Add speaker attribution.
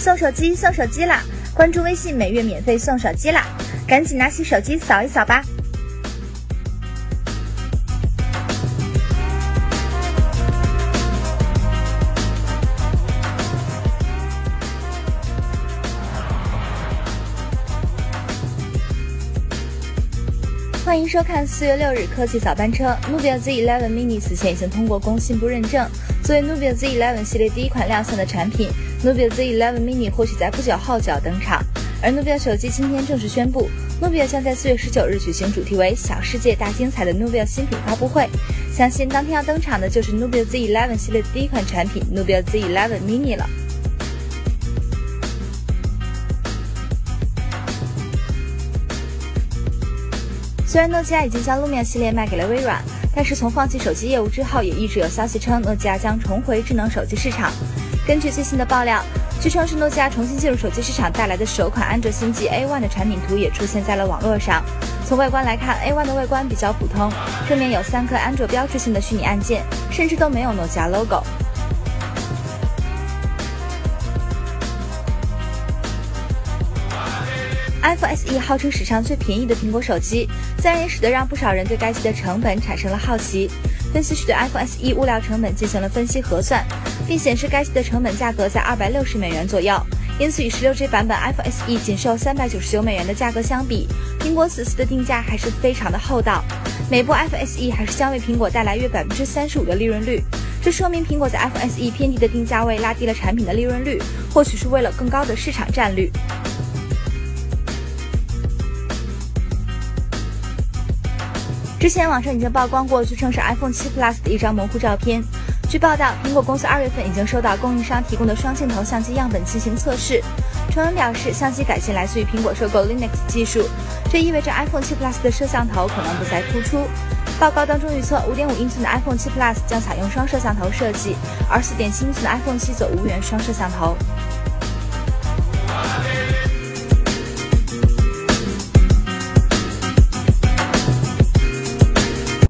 Speaker 1: 送手机送手机啦！关注微信，每月免费送手机啦！赶紧拿起手机扫一扫吧。欢迎收看四月六日科技早班车。Nubia Z11 Mini 此前已经通过工信部认证，作为 Nubia Z11 系列第一款亮相的产品，Nubia Z11 Mini 或许在不久后就要登场。而 Nubia 手机今天正式宣布，Nubia 将在四月十九日举行主题为“小世界大精彩”的 Nubia 新品发布会。相信当天要登场的就是 Nubia Z11 系列的第一款产品 Nubia Z11 Mini 了。虽然诺基亚已经将 Lumia 系列卖给了微软，但是从放弃手机业务之后，也一直有消息称诺基亚将重回智能手机市场。根据最新的爆料，据称是诺基亚重新进入手机市场带来的首款安卓新机 A1 的产品图也出现在了网络上。从外观来看，A1 的外观比较普通，正面有三颗安卓标志性的虚拟按键，甚至都没有诺基亚 logo。iPhone SE 号称史上最便宜的苹果手机，自然也使得让不少人对该机的成本产生了好奇。分析师对 iPhone SE 物料成本进行了分析核算，并显示该机的成本价格在二百六十美元左右。因此，与十六 G 版本 iPhone SE 仅售三百九十九美元的价格相比，苹果此次的定价还是非常的厚道。每部 iPhone SE 还是将为苹果带来约百分之三十五的利润率，这说明苹果在 iPhone SE 偏低的定价位拉低了产品的利润率，或许是为了更高的市场占率。之前网上已经曝光过，据称是 iPhone 7 Plus 的一张模糊照片。据报道，苹果公司二月份已经收到供应商提供的双镜头相机样本进行测试。传闻表示，相机改进来自于苹果收购 Linux 技术，这意味着 iPhone 7 Plus 的摄像头可能不再突出。报告当中预测，5.5英寸的 iPhone 7 Plus 将采用双摄像头设计，而4.7英寸的 iPhone 7则无缘双摄像头。